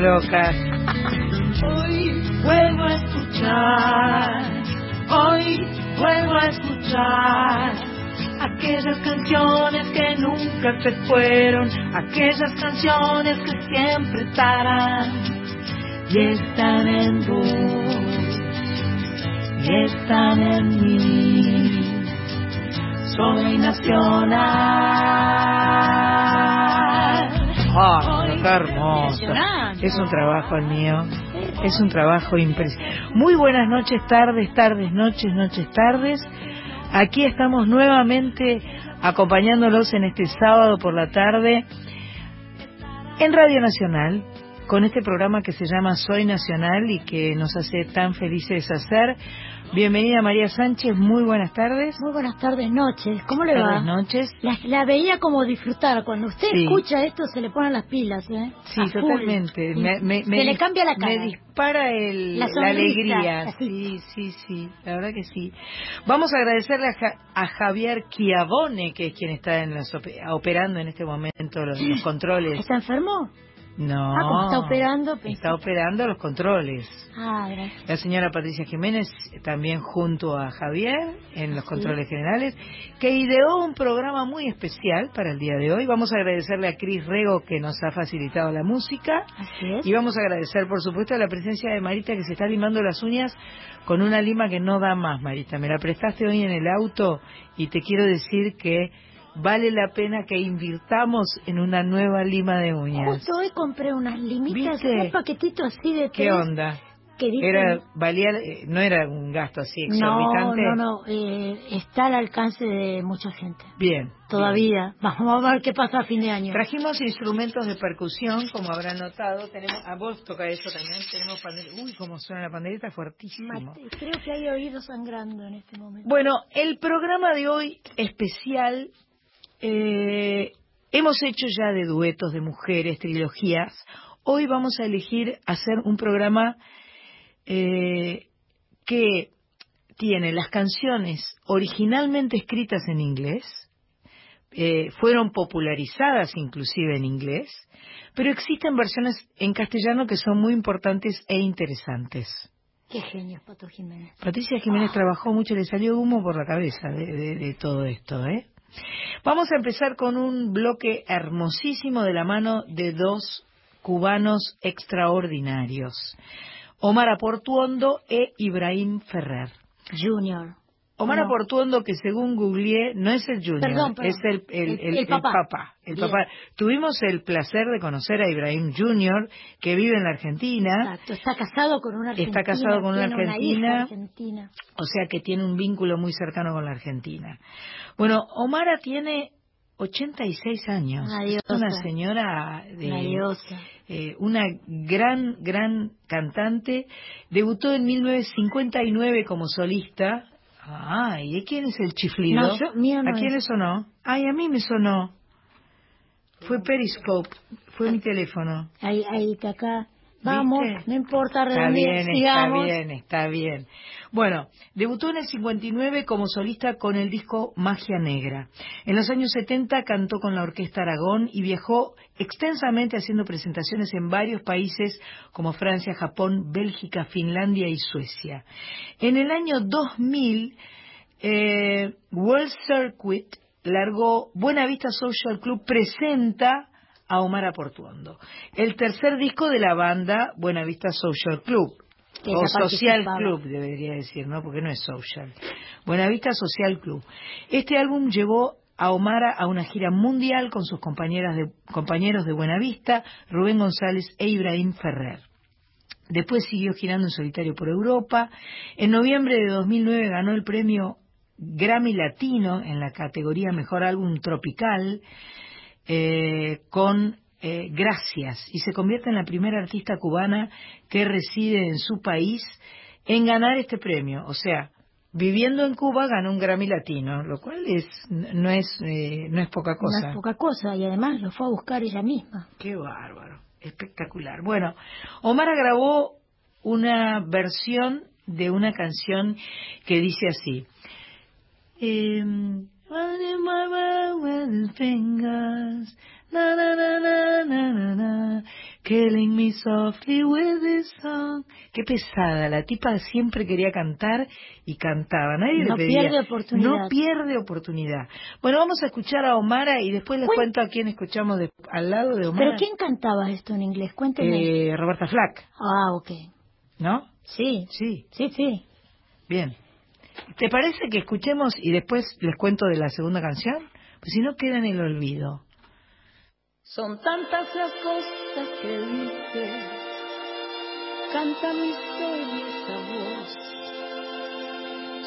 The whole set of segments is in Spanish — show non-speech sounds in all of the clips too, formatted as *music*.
Locas. Hoy vuelvo a escuchar, hoy vuelvo a escuchar aquellas canciones que nunca se fueron, aquellas canciones que siempre estarán y están en vos y están en mí. Soy nacional. ¡Ah, está hermoso! Es un trabajo el mío. Es un trabajo impresionante. Muy buenas noches, tardes, tardes, noches, noches, tardes. Aquí estamos nuevamente acompañándolos en este sábado por la tarde en Radio Nacional con este programa que se llama Soy Nacional y que nos hace tan felices hacer. Bienvenida María Sánchez, muy buenas tardes. Muy buenas tardes, noches. ¿Cómo le va? Buenas noches. La, la veía como disfrutar. Cuando usted Sí. escucha esto, se le ponen las pilas, ¿eh? Sí, totalmente. Me, me- se me le cambia la cara. Me dispara el, La alegría. así. Sí, sí, sí. La verdad que sí. Vamos a agradecerle a, Ja- a Javier Chiavone, que es quien está en los operando en este momento los, los controles. ¿Está enfermo? No. Ah, como está operando, Está operando los controles. Ah, gracias. La señora Patricia Jiménez también junto a Javier en los controles generales, que ideó un programa muy especial para el día de hoy. Vamos a agradecerle a Cris Rego que nos ha facilitado la música. Así es. Y vamos a agradecer, por supuesto, la presencia de Marita que se está limando las uñas con una lima que no da más, Marita. Me la prestaste hoy en el auto y te quiero decir que vale la pena que invirtamos en una nueva lima de uñas. Justo hoy compré unas limitas, un paquetito así de ¿Qué tres onda? que dicen... Era, valía, eh, no era un gasto así no, exorbitante. no, no, eh, está al alcance de mucha gente. Bien. Todavía. *laughs* Vamos a ver qué pasa a fin de año. Trajimos instrumentos de percusión, como habrán notado. Tenemos, a vos toca eso también. Tenemos pandereta. Uy, cómo suena la pandereta, fuertísimo. Mate, Creo que hay oídos sangrando en este momento. Bueno, el programa de hoy especial, eh, hemos hecho ya de duetos de mujeres, trilogías. Hoy vamos a elegir hacer un programa eh, que tiene las canciones originalmente escritas en inglés, eh, fueron popularizadas inclusive en inglés, pero existen versiones en castellano que son muy importantes e interesantes. Qué genio, Pato Jiménez. Patricia Jiménez trabajó mucho, le salió humo por la cabeza de, de- de todo esto, ¿eh? Vamos a empezar con un bloque hermosísimo de la mano de dos cubanos extraordinarios, Omar Aportuondo e Ibrahim Ferrer. Junior. Omar No. Aportuondo, que según googleé, no es el junior, Perdón, perdón. es el, el, El- papá. Tuvimos el placer de conocer a Ibrahim Junior, que vive en la Argentina, Exacto, está casado con una argentina. Está casado con una argentina. o sea que tiene un vínculo muy cercano con la Argentina. Bueno, Omara tiene 86 años. Una una señora de Una eh, una gran, gran cantante. Debutó en 1959 como solista. Ay, ¿y quién es el chiflido? No, yo- mío no ¿A quién es. le sonó? Ay, a mí me sonó. Fue Periscope, fue mi teléfono. Ahí, ahí acá. Vamos, ¿Viste? no importa, Está redondear, bien, está bien, está bien. Bueno, debutó en el 59 como solista con el disco Magia Negra. En los años 70 cantó con la Orquesta Aragón y viajó extensamente haciendo presentaciones en varios países como Francia, Japón, Bélgica, Finlandia y Suecia. En el año 2000, eh, World Circuit largó Buena Vista Social Club presenta a Omar Aportuondo. El tercer disco de la banda Buena Vista Social Club. O Social. Club, debería decir, ¿no? Porque no es social. Buenavista Social Club. Este álbum llevó a Omara a una gira mundial con sus compañeras de, compañeros de Buenavista, Rubén González e Ibrahim Ferrer. Después siguió girando en solitario por Europa. En noviembre de 2009 ganó el premio Grammy Latino en la categoría Mejor Álbum Tropical eh, con eh, Gracias y se convierte en la primera artista cubana que reside en su país en ganar este premio. O sea, viviendo en Cuba ganó un Grammy Latino, lo cual es no es eh, no es poca cosa. No es poca cosa y además lo fue a buscar ella misma. Qué bárbaro, espectacular. Bueno, Omar grabó una versión de una canción que dice así. Em, running my with his fingers, na, na, na, na, na, na, na. Killing me softly with this song. Qué pesada, la tipa siempre quería cantar y cantaba. Nadie no le pedía. pierde oportunidad. No pierde oportunidad. Bueno, vamos a escuchar a Omara y después les cuento a quién escuchamos al lado de Omara. ¿Pero quién cantaba esto en inglés? Cuénteme. Eh, Roberta Flack. Ah, ok. ¿No? Sí. Sí. Sí, sí. Bien. ¿Te parece que escuchemos y después les cuento de la segunda canción? Pues si no queda en el olvido. Son tantas las cosas que dice, canta misterio esa voz.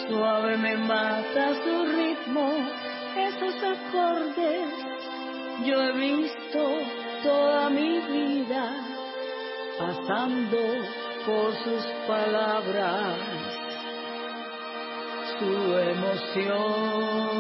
Suave me mata su ritmo, esos acordes. Yo he visto toda mi vida pasando por sus palabras, su emoción.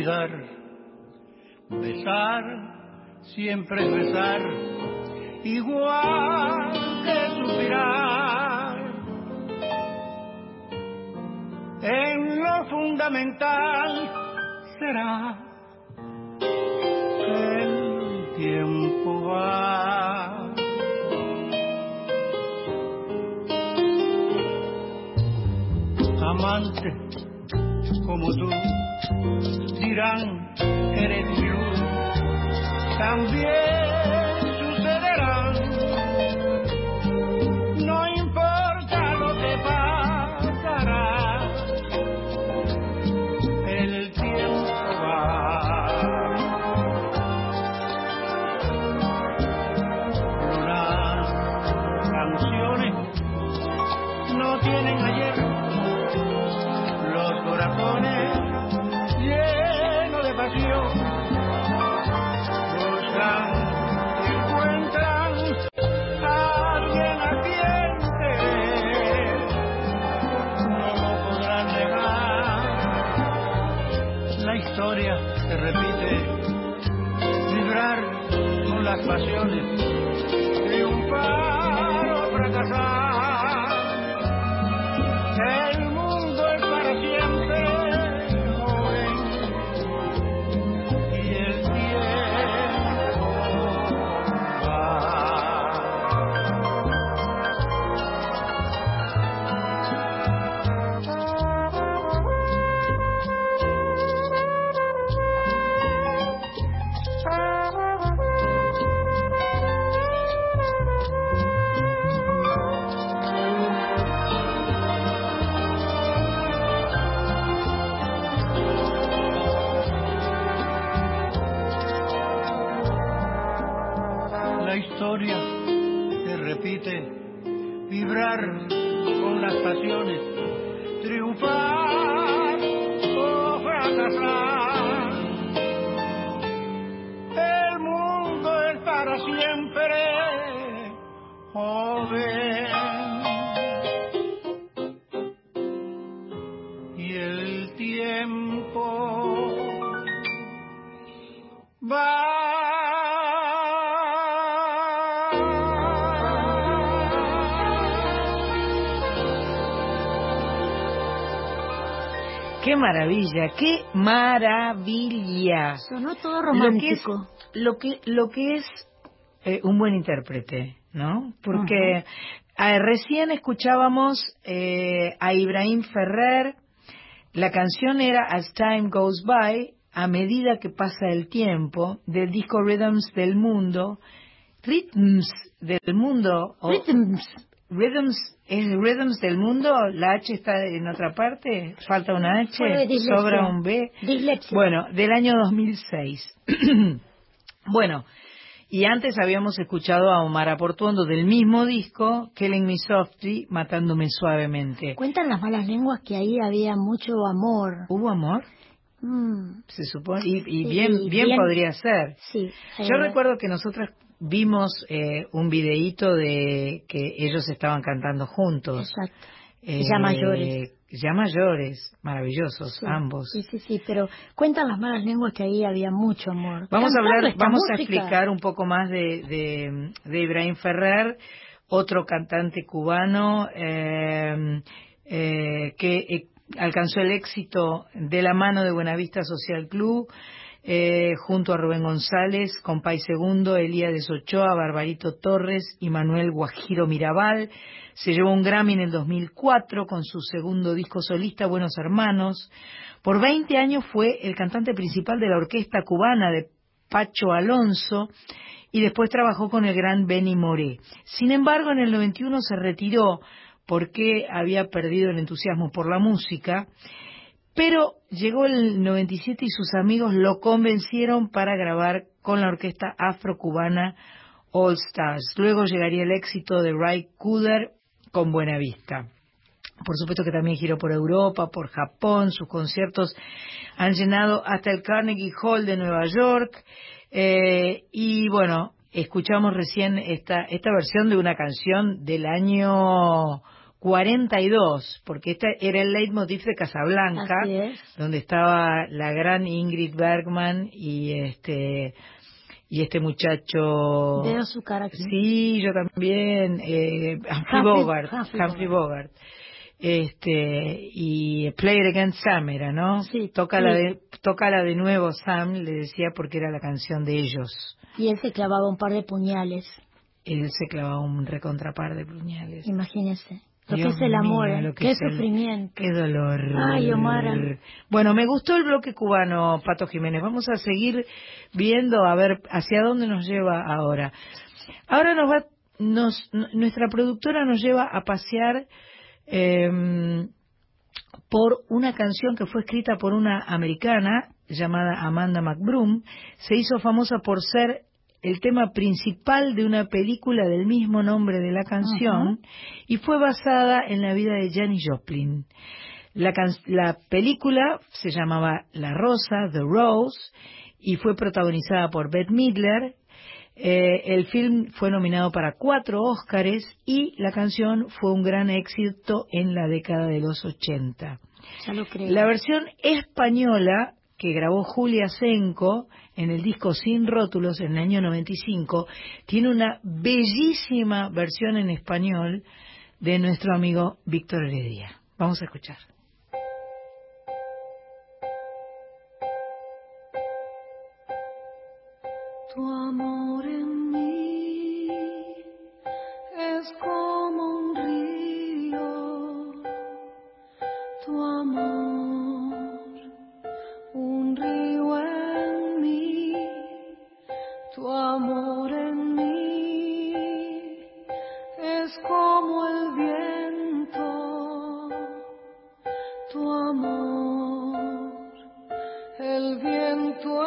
Amar siempre es besar, igual que suspirar. En lo fundamental será el tiempo va. Amante como tú dirán eres luz, también maravilla, qué maravilla. Sonó todo Lo que es, romántico. lo que, lo que es eh, un buen intérprete, ¿no? Porque eh, recién escuchábamos eh, a Ibrahim Ferrer, la canción era As Time Goes By, a medida que pasa el tiempo, del disco Rhythms del Mundo. Rhythms del Mundo. o- Rhythms. Rhythms, ¿es Rhythms del Mundo? ¿La H está en otra parte? ¿Falta una H? ¿Sobra un B? Dislexia. Bueno, del año 2006. *clears throat* bueno, y antes habíamos escuchado a Omar Aportuondo del mismo disco, Killing Me Softly, Matándome Suavemente. Cuentan las malas lenguas que ahí había mucho amor. ¿Hubo amor? Mm, Se supone, y, y Y- bien, y bien, bien- podría ser. sí. Yo eh, recuerdo que nosotras vimos eh, un videíto de que ellos estaban cantando juntos. Exacto. Eh, Ya mayores. Ya mayores, maravillosos, Sí, ambos. Sí, sí, sí, pero cuentan las malas lenguas que ahí había mucho amor. Vamos a hablar, vamos a explicar un poco más de, de, de Ibrahim Ferrer, otro cantante cubano eh, eh, que eh, alcanzó el éxito de la mano de Buenavista Social Club, eh, junto a Rubén González, Compay Segundo, Elías Ochoa, Barbarito Torres y Manuel Guajiro Mirabal. Se llevó un Grammy en el 2004 con su segundo disco solista, Buenos Hermanos. Por 20 años fue el cantante principal de la orquesta cubana de Pacho Alonso y después trabajó con el gran Benny Moré. Sin embargo, en el 91 se retiró porque había perdido el entusiasmo por la música, pero llegó el 97 y sus amigos lo convencieron para grabar con la orquesta afrocubana All Stars. Luego llegaría el éxito de Ray Cooder con Buena Vista. Por supuesto que también giró por Europa, por Japón, sus conciertos han llenado hasta el Carnegie Hall de Nueva York. Eh, y bueno, escuchamos recién esta, esta versión de una canción del año 42, porque este era el leitmotiv de Casablanca, es. donde estaba la gran Ingrid Bergman y este y este muchacho... Veo su cara aquí. Sí, yo también. Eh, Humphrey, Bogart. Humphrey, Bogart. Este, y Play It Again Sam era, ¿no? Sí. Tócala, sí. de, tócala de nuevo Sam, le decía porque era la canción de ellos. Y él se clavaba un par de puñales. Él se clavaba un recontrapar de puñales. Imagínese. Lo Dios que es el amor, ¿eh? que qué es el- sufrimiento. Qué dolor. Ay, Omara. Bueno, me gustó el bloque cubano, Pato Jiménez. Vamos a seguir viendo a ver hacia dónde nos lleva ahora. Ahora nos va, nos, nuestra productora nos lleva a pasear em, por una canción que fue escrita por una americana llamada Amanda McBroom. Se hizo famosa por ser el tema principal de una película del mismo nombre de la canción y fue basada en la vida de Janis Joplin. La, can- la película se llamaba La Rosa, The Rose, y fue protagonizada por Bette Midler. Eh, el film fue nominado para cuatro Óscares y la canción fue un gran éxito en la década de los 80. Ya lo creo. La versión española que grabó Julia Senco en el disco Sin Rótulos en el año 95 tiene una bellísima versión en español de nuestro amigo Víctor Heredia. Vamos a escuchar. Tu amor en como el viento, tu amor, el viento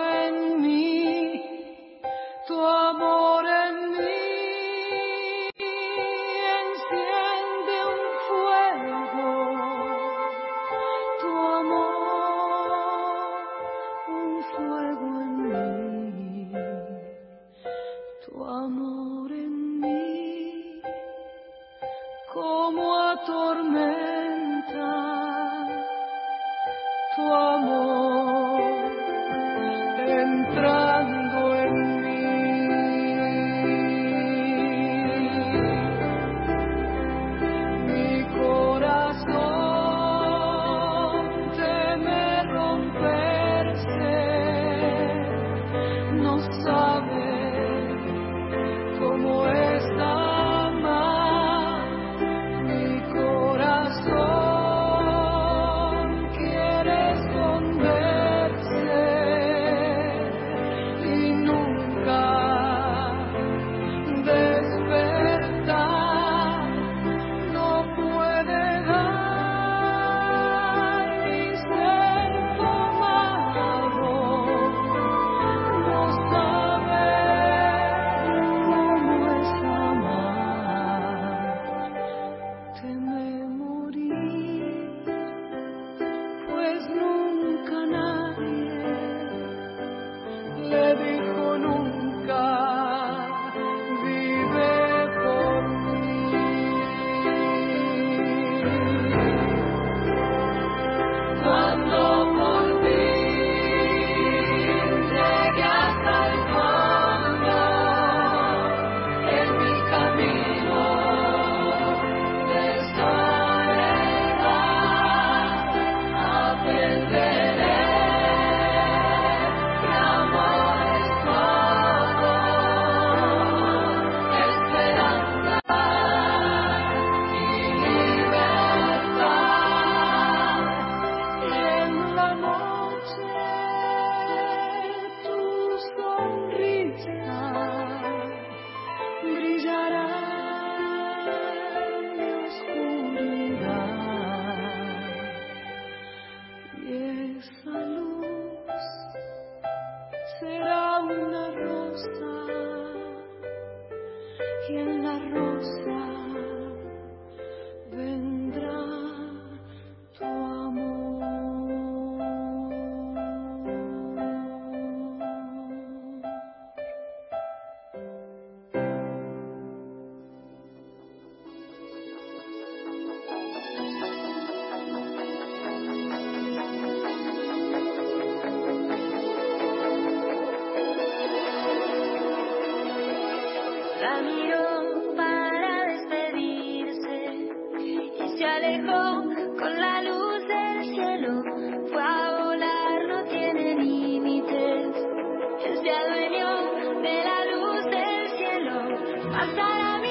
cielo. Pasar a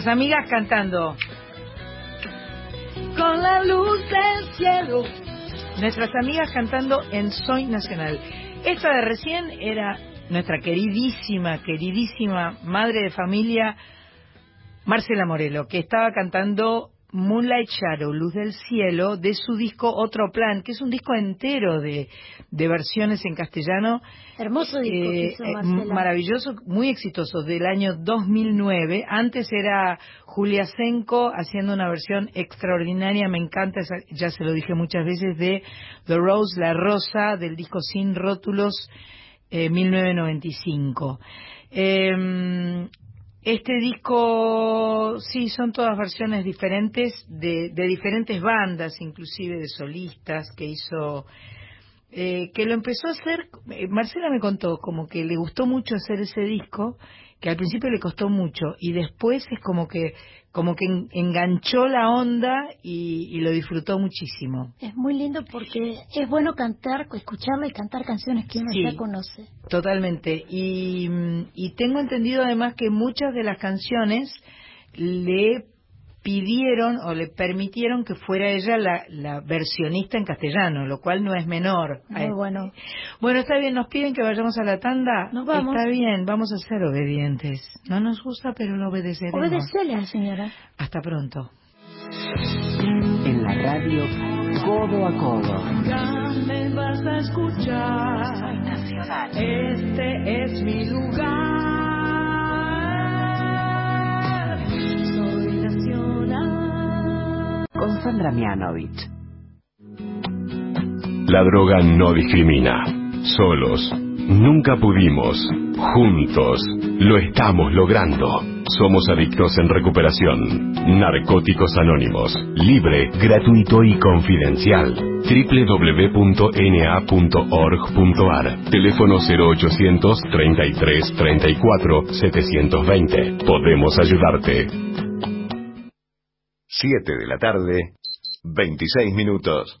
Nuestras amigas cantando. Con la luz del cielo. Nuestras amigas cantando en Soy Nacional. Esta de recién era nuestra queridísima, queridísima madre de familia, Marcela Morelo, que estaba cantando Moonlight Shadow, Luz del Cielo, de su disco Otro Plan, que es un disco entero de, de versiones en castellano Hermoso disco que eh, hizo eh, Marcela. maravilloso, muy exitoso, del año 2009. Antes era Julia Senko haciendo una versión extraordinaria, me encanta, esa- ya se lo dije muchas veces, de The Rose, La Rosa, del disco Sin Rótulos, eh, 1995. Eh, este disco, sí, son todas versiones diferentes de, de diferentes bandas, inclusive de solistas que hizo eh, que lo empezó a hacer, eh, Marcela me contó como que le gustó mucho hacer ese disco, que al principio le costó mucho y después es como que como que en- enganchó la onda y, y lo disfrutó muchísimo. Es muy lindo porque es bueno cantar, escucharla y cantar canciones que uno Sí. ya conoce. Totalmente. Y, y tengo entendido además que muchas de las canciones le pidieron o le permitieron que fuera ella la, la versionista en castellano, lo cual no es menor. Muy bueno. Bueno, está bien, nos piden que vayamos a la tanda. Nos vamos. Está bien, vamos a ser obedientes. No nos gusta, pero lo obedeceremos. Obedecele señora. Hasta pronto. En la radio, codo a codo. Ya me vas a escuchar. Este es mi lugar. Con Sandra Mianovich. La droga no discrimina. Solos. Nunca pudimos. Juntos. Lo estamos logrando. Somos adictos en recuperación. Narcóticos Anónimos. Libre, gratuito y confidencial. www.na.org.ar. Teléfono 0800 33 34 720. Podemos ayudarte. 7 de la tarde, 26 minutos.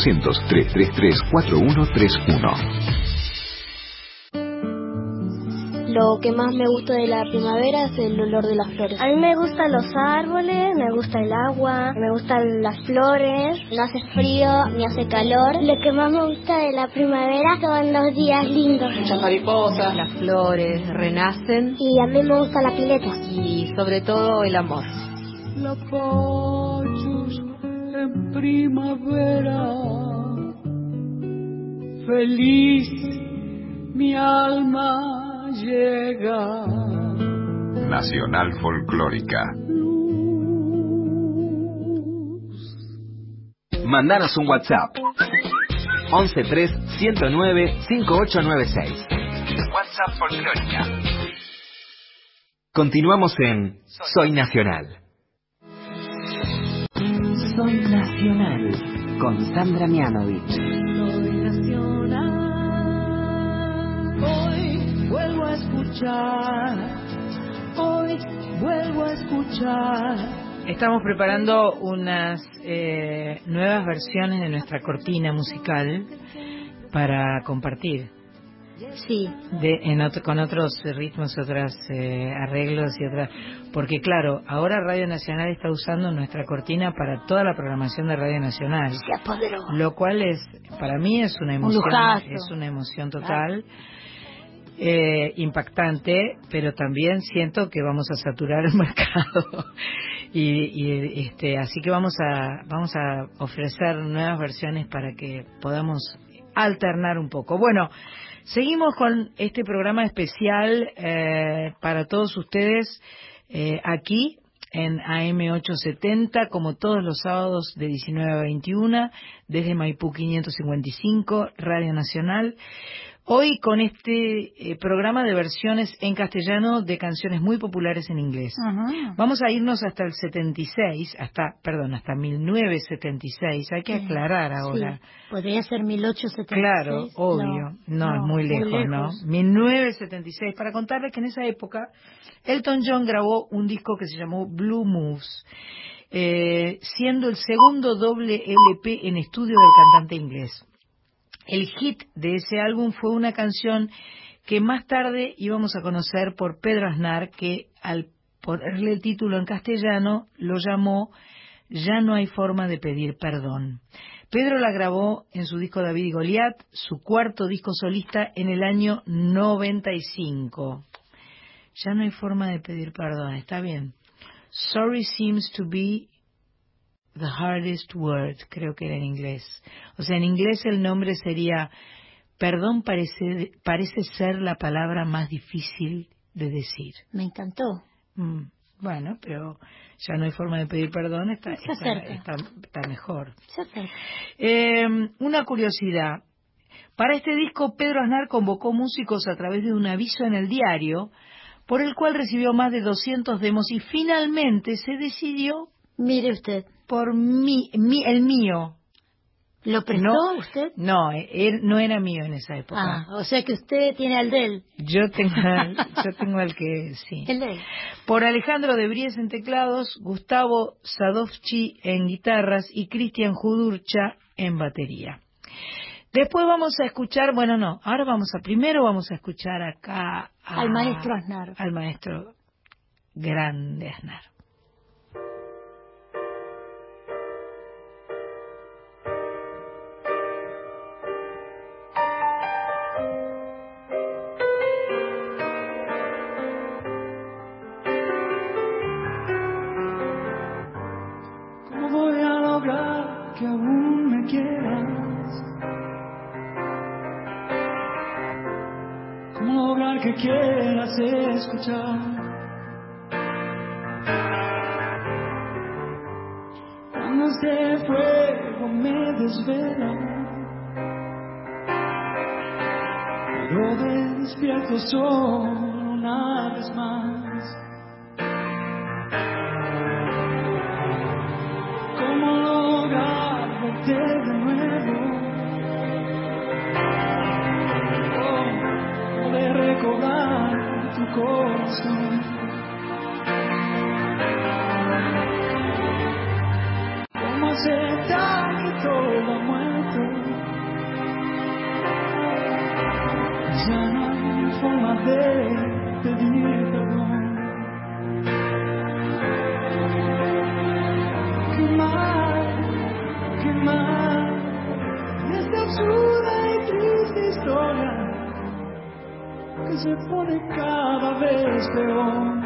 333 4131. Lo que más me gusta de la primavera es el olor de las flores. A mí me gustan los árboles, me gusta el agua, me gustan las flores. No hace frío ni hace calor. Lo que más me gusta de la primavera son los días lindos. Muchas mariposas, las flores renacen. Y a mí me gusta la pileta. Y sobre todo el amor. La en primavera. Feliz mi alma llega. Nacional Folclórica. Mandanos un WhatsApp. 113 109 5896. WhatsApp Folclórica. Continuamos en Soy Nacional. Soy Nacional con Sandra Mianovich. Soy nacional. Hoy vuelvo a escuchar. Hoy vuelvo a escuchar. Estamos preparando unas eh, nuevas versiones de nuestra cortina musical para compartir. Sí. De, en otro- con otros ritmos, otros eh, arreglos y otras. Porque, claro, ahora Radio Nacional está usando nuestra cortina para toda la programación de Radio Nacional. Se apoderó. Lo cual es, para mí, es una emoción. lujazo. Es una emoción total. eh, impactante, pero también siento que vamos a saturar el *laughs* mercado y, y, este, así que vamos a vamos a ofrecer nuevas versiones para que podamos alternar un poco. Bueno, seguimos con este programa especial eh, para todos ustedes eh, aquí en AM870, como todos los sábados de 19 a 21, desde Maipú 555, Radio Nacional. Hoy con este eh, programa de versiones en castellano de canciones muy populares en inglés. Vamos a irnos hasta el 76, hasta, perdón, hasta 1976. Hay que aclarar ahora. Sí, podría ser 1876. Claro, obvio. No, es muy lejos, ¿no? 1976. Para contarles que en esa época Elton John grabó un disco que se llamó Blue Moves, eh, siendo el segundo doble LP en estudio del cantante inglés. El hit de ese álbum fue una canción que más tarde íbamos a conocer por Pedro Aznar, que al ponerle el título en castellano lo llamó Ya no hay forma de pedir perdón. Pedro la grabó en su disco David y Goliat, su cuarto disco solista en el año 95. Ya no hay forma de pedir perdón, está bien. Sorry seems to be the hardest word, creo que era en inglés. O sea, en inglés el nombre sería perdón parece, parece ser la palabra más difícil de decir. Me encantó. Mm, bueno, pero ya no hay forma de pedir perdón, está, Se está, está, está mejor. Se. Eh, una curiosidad. Para este disco, Pedro Aznar convocó músicos a través de un aviso en el diario, por el cual recibió más de 200 demos y finalmente se decidió Mire usted. por mí, mí- el mío. ¿Lo prestó No, usted? No, él no era mío en esa época. Ah, o sea que usted tiene al de él. Yo tengo, el- *laughs* yo tengo el que sí. El de él. Por Alejandro de Bries en teclados, Gustavo Sadovchi en guitarras y Cristian Judurcha en batería. Después vamos a escuchar, bueno, no, ahora vamos a, primero vamos a escuchar acá a- Al maestro Aznar. Al maestro grande Aznar. Pero despierto son una vez más. ¿Cómo lograr verte de nuevo? Oh, poder recobrar tu corazón. ¿Cómo aceptar? la muerte. Ya no hay forma de pedir perdón. Qué mal, qué mal, esta absurda y triste historia que se pone cada vez peor.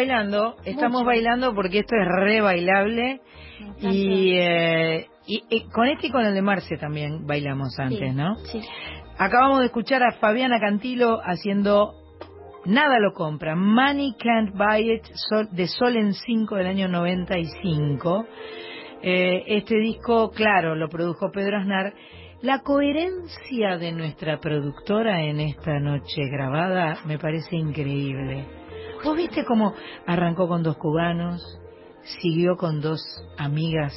Bailando, estamos Mucho. bailando porque esto es re bailable y, eh, y, y con este y con el de Marce también bailamos antes, Sí, ¿no? Sí. Acabamos de escuchar a Fabiana Cantilo haciendo Nada lo compra, Money Can't Buy It, de Sol en 5 del año 95. Eh, este disco, claro, lo produjo Pedro Aznar. La coherencia de nuestra productora en esta noche grabada me parece increíble. ¿Vos viste cómo arrancó con dos cubanos, siguió con dos amigas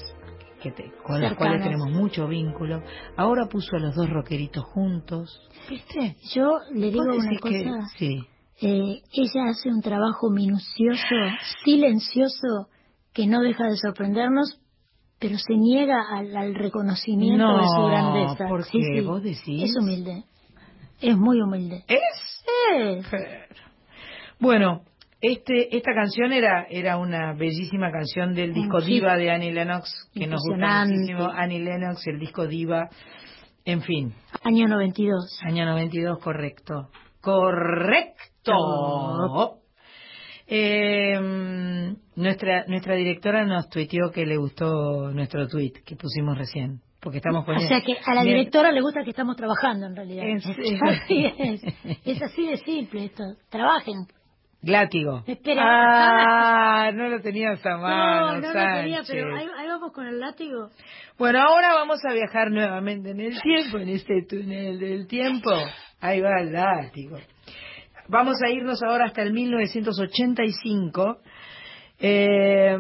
que te- con las cuales tenemos mucho vínculo, ahora puso a los dos rockeritos juntos? ¿Viste? Yo le digo ¿Vos una que- cosa. sí. Eh, ella hace un trabajo minucioso, silencioso, que no deja de sorprendernos, pero se niega al, al reconocimiento No, de su grandeza. ¿por Sí, sí. ¿Vos decís? Es humilde. Es muy humilde. ¿Es? Es. Bueno, este, esta canción era, era una bellísima canción del disco. Diva de Annie Lennox, que nos gusta muchísimo. Annie Lennox, el disco Diva. En fin, Año 92. año 92, correcto. ¡Correcto! Eh, nuestra, nuestra directora nos tuiteó que le gustó nuestro tweet que pusimos recién. Porque estamos O poniendo... sea que a la Bien. directora le gusta que estamos trabajando en realidad. Es- *laughs* así es. Es así de simple esto. Trabajen. Látigo. Espera. Ah, no lo tenías a mano, no, no lo tenía, pero ahí, ahí vamos con el látigo. Bueno, ahora vamos a viajar nuevamente en el tiempo, en este túnel del tiempo. Ahí va el látigo. Vamos a irnos ahora hasta el 1985, eh,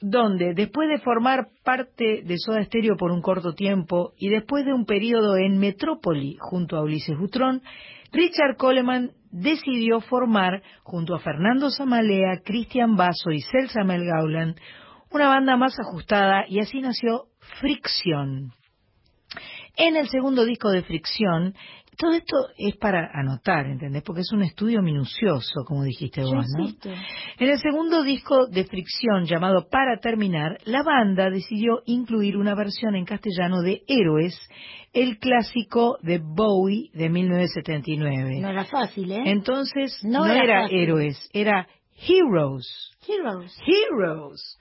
donde después de formar parte de Soda Stereo por un corto tiempo y después de un periodo en Metrópoli junto a Ulises Butrón, Richard Coleman decidió formar, junto a Fernando Zamalea, Cristian Basso y Celsa Mel Gauland, una banda más ajustada y así nació Fricción. En el segundo disco de Fricción, todo esto es para anotar, ¿entendés? Porque es un estudio minucioso, como dijiste Yo vos, ¿no? insisto. En el segundo disco de Fricción, llamado Para Terminar, la banda decidió incluir una versión en castellano de Héroes, el clásico de Bowie de 1979. No era fácil, ¿eh? Entonces, no, No era, era. Héroes, era Heroes. Heroes. Heroes.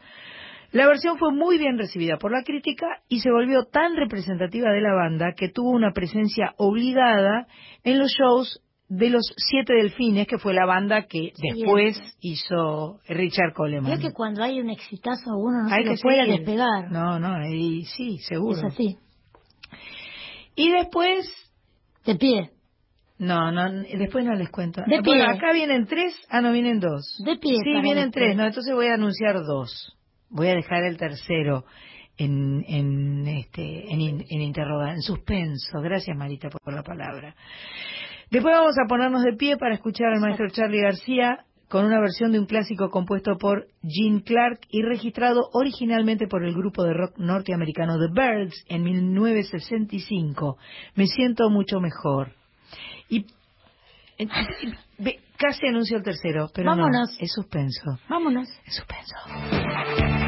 La versión fue muy bien recibida por la crítica y se volvió tan representativa de la banda que tuvo una presencia obligada en los shows de los Siete Delfines, que fue la banda que Sí, después hizo Richard Coleman. Veo que cuando hay un exitazo uno no Hay se que lo puede despegar. No, no, y sí, seguro. Es así. Y después, De pie. no, no, después no les cuento. De Bueno, pie. acá vienen tres, ah, no, vienen dos. De pie. Sí, vienen tres, no, entonces voy a anunciar dos. Voy a dejar el tercero en, en, este, en, en interroga- en suspenso. Gracias, Marita, por la palabra. Después vamos a ponernos de pie para escuchar al maestro Charlie García con una versión de un clásico compuesto por Gene Clark y registrado originalmente por el grupo de rock norteamericano The Birds en 1965. Me siento mucho mejor. Y eh, ve, casi anuncio el tercero, pero Vámonos. no, es suspenso. Vámonos. Es suspenso.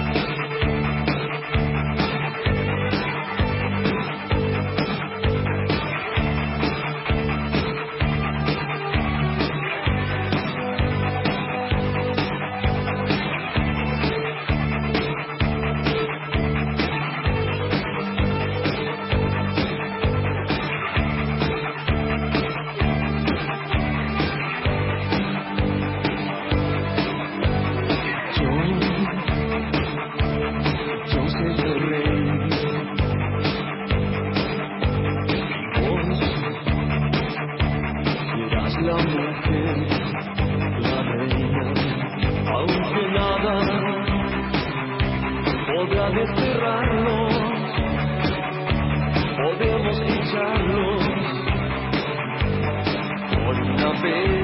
Podrá desterrarnos. Podemos lucharlos por una vez.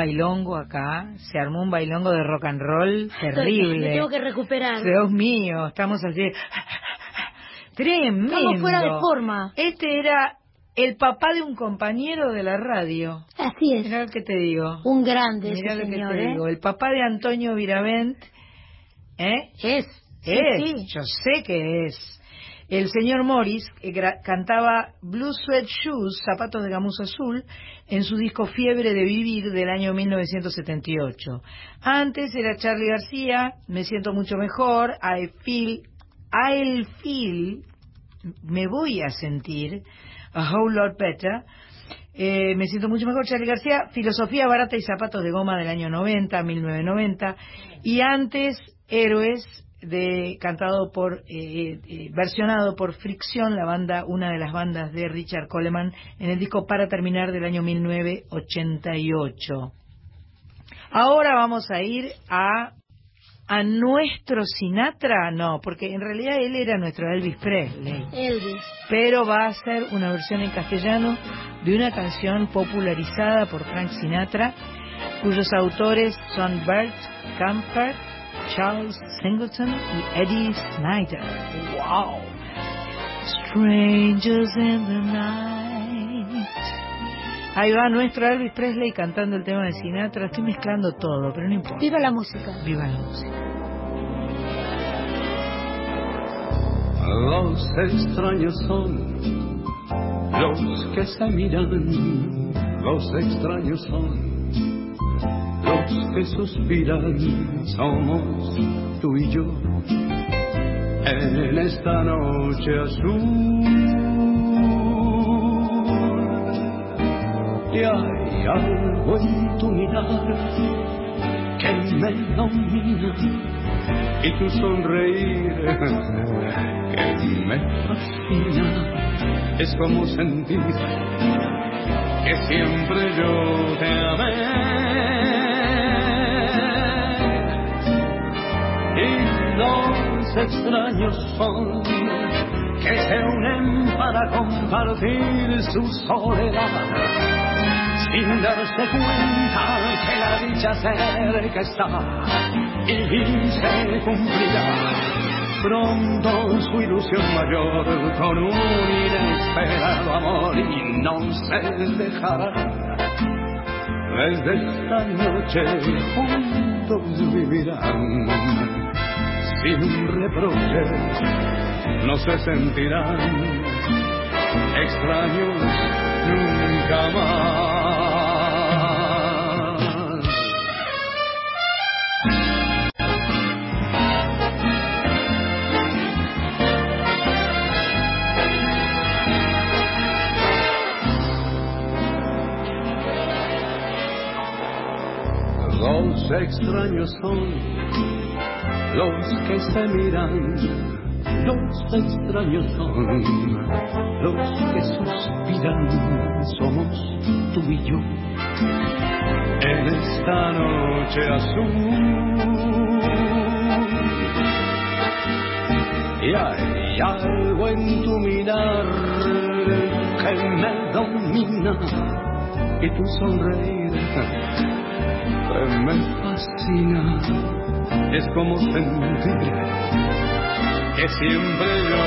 Bailongo acá, se armó un bailongo de rock and roll Me terrible. tengo que recuperar. Dios mío, estamos así. *laughs* Tremendo. Estamos fuera de forma. Este era el papá de un compañero de la radio. Así es. Mirá lo que te digo. Un grande Mirá ese lo que te ¿eh? digo. El papá de Antonio Viravent. ¿Eh? Es. Sí, Es, sí. yo sé que es. El señor Morris que gra- cantaba Blue Sweat Shoes, zapatos de gamuza azul, en su disco Fiebre de Vivir del año 1978. Antes era Charlie García, Me siento mucho mejor, I feel, I'll feel, me voy a sentir, A Whole Lot Better, eh, me siento mucho mejor, Charlie García, Filosofía Barata y Zapatos de Goma del año 90, 1990, y antes Héroes, de, cantado por, eh, eh, versionado por Fricción, la banda, una de las bandas de Richard Coleman, en el disco Para Terminar del año 1988. Ahora vamos a ir a a nuestro Sinatra, no, porque en realidad él era nuestro Elvis Presley Elvis. pero va a ser una versión en castellano de una canción popularizada por Frank Sinatra, cuyos autores son Bert Camper, Charles Singleton y Eddie Snyder. ¡Wow! Strangers in the night. Ahí va nuestro Elvis Presley cantando el tema de Sinatra. Estoy mezclando todo, pero no importa. Viva la música. Viva la música. Los extraños son los que se miran, los extraños son que suspiran, somos tú y yo en esta noche azul. Y hay algo en tu mirar que me domina y tu sonreír *laughs* que me fascina. Es como sentir que siempre yo te amé. Extraños son que se unen para compartir su soledad. Sin darse cuenta que la dicha cerca está y se cumplirá. Pronto su ilusión mayor con un inesperado amor y no se dejará. Desde esta noche juntos vivirán sin reproches no se sentirán extraños nunca más. Los extraños son los que se miran, los extraños son los que suspiran, somos tú y yo en esta noche azul. Y hay algo en tu mirar que me domina y tu sonreír que me fascina. Es como sentir que siempre yo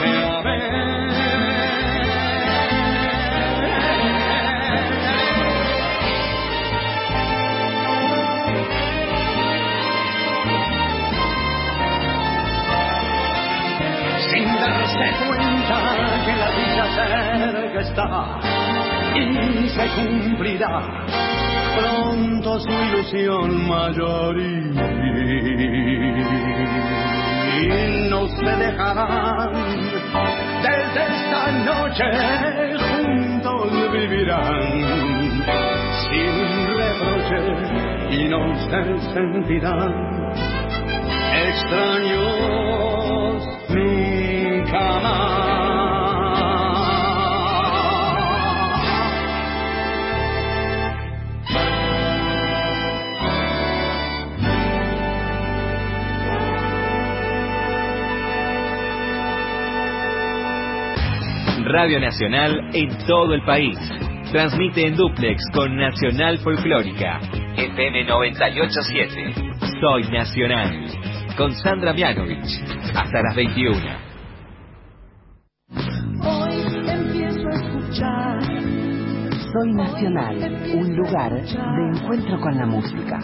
te amé. Darse cuenta que la dicha cerca está y se cumplirá pronto su ilusión mayor y, no se dejarán. Desde esta noche juntos vivirán. Sin reproche y no se sentirán. Extraños Radio Nacional en todo el país. Transmite en duplex con Nacional Folclórica. FM 987. Soy Nacional. Con Sandra Mianovich. Hasta las 21. Hoy empiezo a escuchar Soy Nacional. Un lugar de encuentro con la música.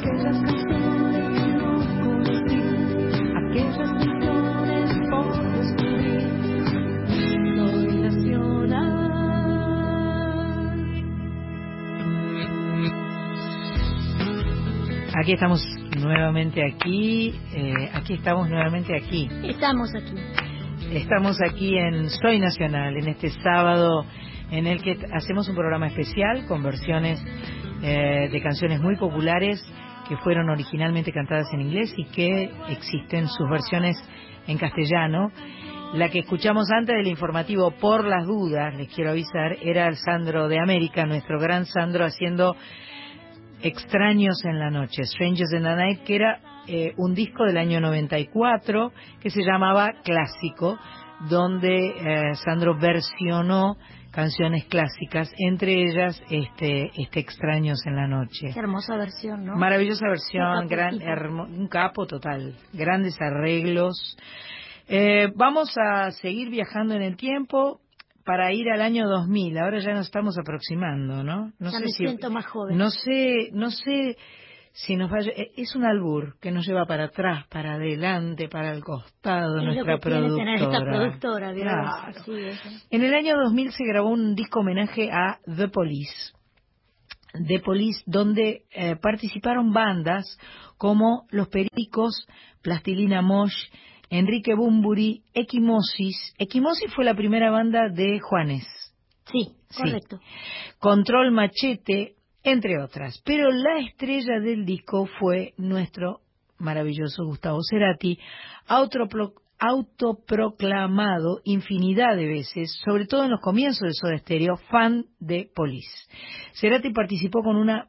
Aquí estamos nuevamente aquí, eh, aquí estamos nuevamente aquí. Estamos aquí. Estamos aquí en Soy Nacional, en este sábado en el que hacemos un programa especial con versiones eh, de canciones muy populares que fueron originalmente cantadas en inglés y que existen sus versiones en castellano. La que escuchamos antes del informativo, por las dudas, les quiero avisar, era el Sandro de América, nuestro gran Sandro haciendo Extraños en la Noche, Strangers in the Night, que era eh, un disco del año 94 que se llamaba Clásico, donde eh, Sandro versionó canciones clásicas, entre ellas este, este Extraños en la Noche. Qué hermosa versión, ¿no? Maravillosa Un versión, capo gran, hermo- un capo total, grandes arreglos. Eh, vamos a seguir viajando en el tiempo para ir al año 2000. Ahora ya nos estamos aproximando, ¿no? No ya sé me si siento más joven. no sé, no sé si nos vaya. eh, Es un albur que nos lleva para atrás, para adelante, para el costado, es lo nuestra que tiene tener esta productora. productora. Claro. En el año 2000 se grabó un disco homenaje a The Police. The Police, donde eh, participaron bandas como Los Pericos, Plastilina Mosh, Enrique Bumburi, Equimosis. Equimosis fue la primera banda de Juanes. Sí, Sí. correcto. Control Machete, entre otras. Pero la estrella del disco fue nuestro maravilloso Gustavo Cerati, autopro- autoproclamado infinidad de veces, sobre todo en los comienzos de Soda Stereo, fan de Police. Cerati participó con una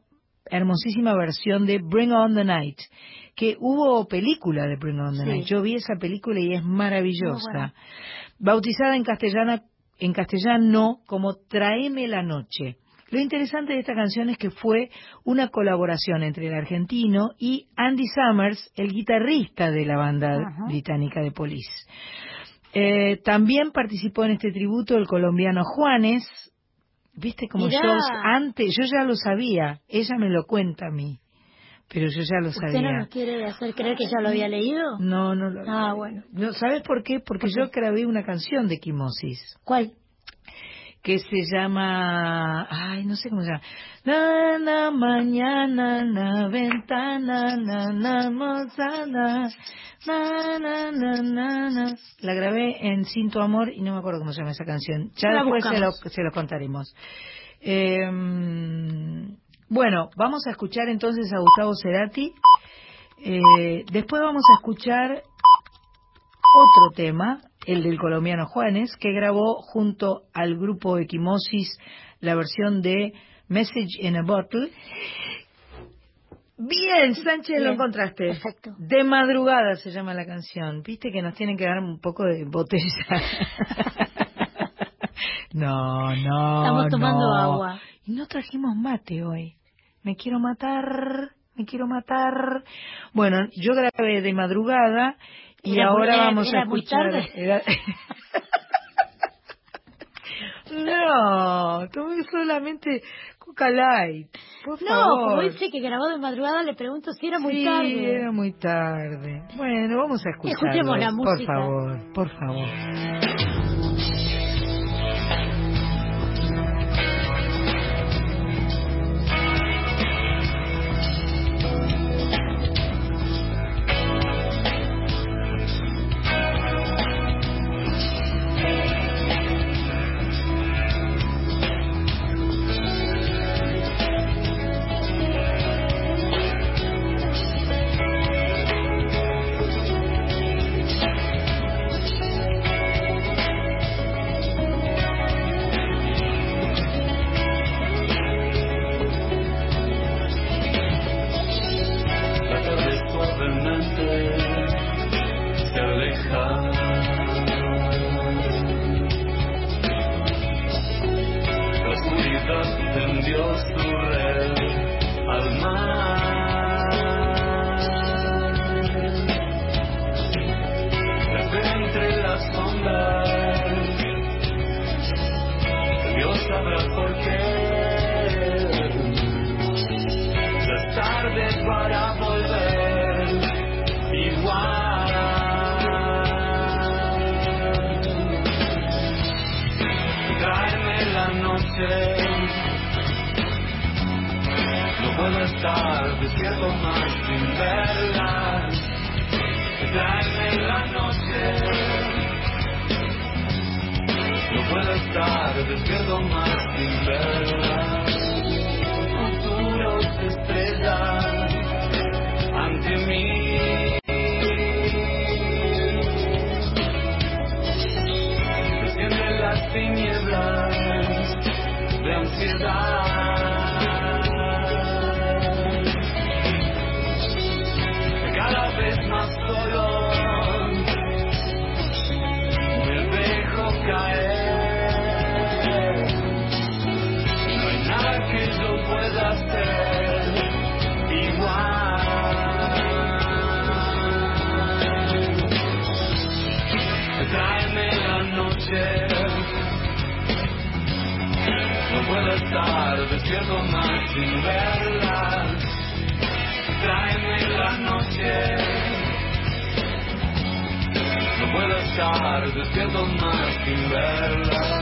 hermosísima versión de Bring On the Night, que hubo película de Bring On the Sí. Night. Yo vi esa película y es maravillosa. Bautizada en castellana en castellano como Traeme la noche. Lo interesante de esta canción es que fue una colaboración entre el argentino y Andy Summers, el guitarrista de la banda Ajá. británica de Police. Eh, también participó en este tributo el colombiano Juanes. Viste como Mirá. yo antes, yo ya lo sabía, ella me lo cuenta a mí, pero yo ya lo ¿Usted sabía. no nos quiere hacer creer que ya lo había leído? No, no lo. Ah, bueno. No, ¿Sabes por qué? Porque yo grabé una canción de Quimosis ¿Cuál? Que se llama, ay, no sé cómo se llama. Na, na, mañana, na, ventana, na, na, mozana, na, na, na, na, na. La grabé en Cinto Amor y no me acuerdo cómo se llama esa canción. Ya La después se lo, se lo contaremos. Eh, bueno, vamos a escuchar entonces a Gustavo Cerati. Eh, después vamos a escuchar otro tema, el del colombiano Juanes, que grabó junto al grupo Equimosis la versión de Message in a Bottle. Bien, Sánchez, lo encontraste. perfecto. De madrugada se llama la canción. Viste que nos tienen que dar un poco de botella. *laughs* no, no. Estamos tomando no. agua. Y no trajimos mate hoy. Me quiero matar, me quiero matar. Bueno, yo grabé de madrugada y Era muy- ahora era- vamos a era muy escuchar. *laughs* no, tomé solamente Coca Light. Por No, favor. como dice que grabó de madrugada, le pregunto si era muy Sí, tarde. era muy tarde. Bueno, vamos a escuchar. Escuchemos la música. Por favor, por favor. Más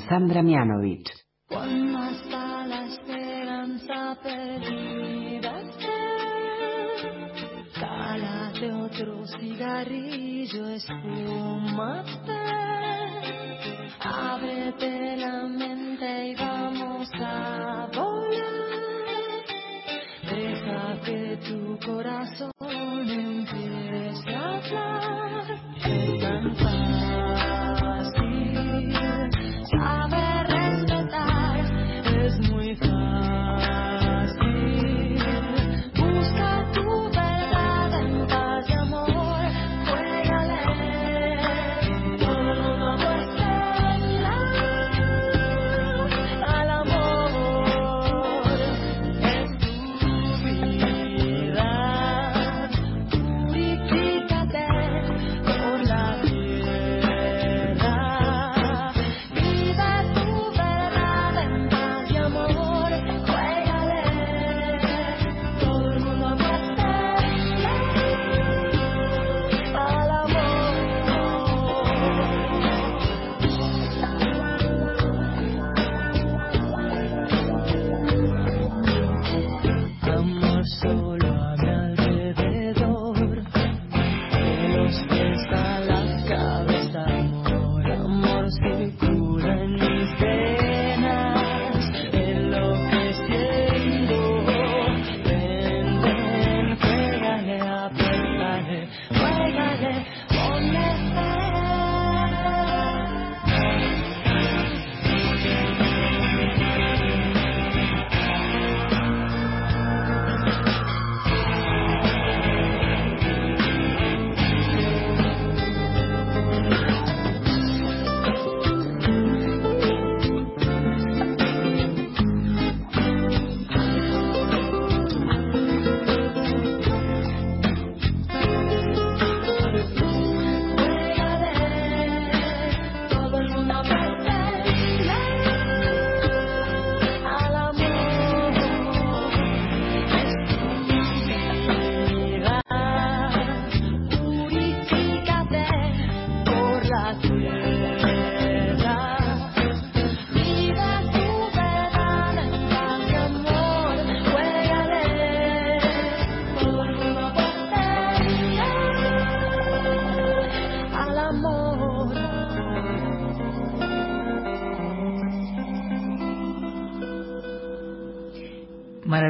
Sandra Mianovich. Cuando hasta la esperanza perdida cálate otro cigarrillo, espúmate, ábrete la mente y vamos a volar. Deja que tu corazón empiece a hablar. Tan fácil saber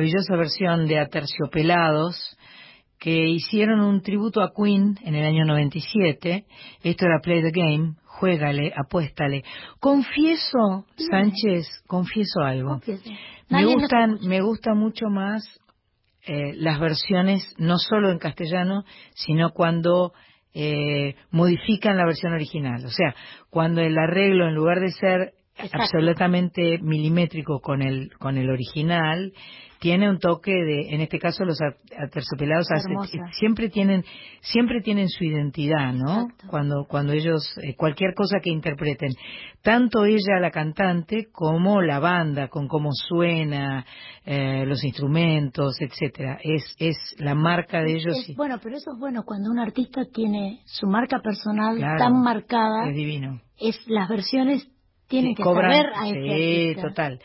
maravillosa versión de Aterciopelados que hicieron un tributo a Queen en el año 97. Esto era Play the Game, juégale, apuéstale. Confieso, Sánchez, confieso algo. Me gustan, me gusta mucho más eh, las versiones, no solo en castellano, sino cuando eh, modifican la versión original. O sea, cuando el arreglo, en lugar de ser Exacto. absolutamente milimétrico con el, con el original, tiene un toque de, en este caso los aterciopelados siempre tienen, siempre tienen su identidad, ¿no? Cuando, cuando ellos, eh, cualquier cosa que interpreten, tanto ella la cantante como la banda, con cómo suena, eh, los instrumentos, etcétera, es, es la marca de ellos. Es- y- bueno, pero eso es bueno cuando un artista tiene su marca personal Claro, tan marcada. es divino. Es las versiones tienen Sí, que cobran- saber a ese sí, artista. total.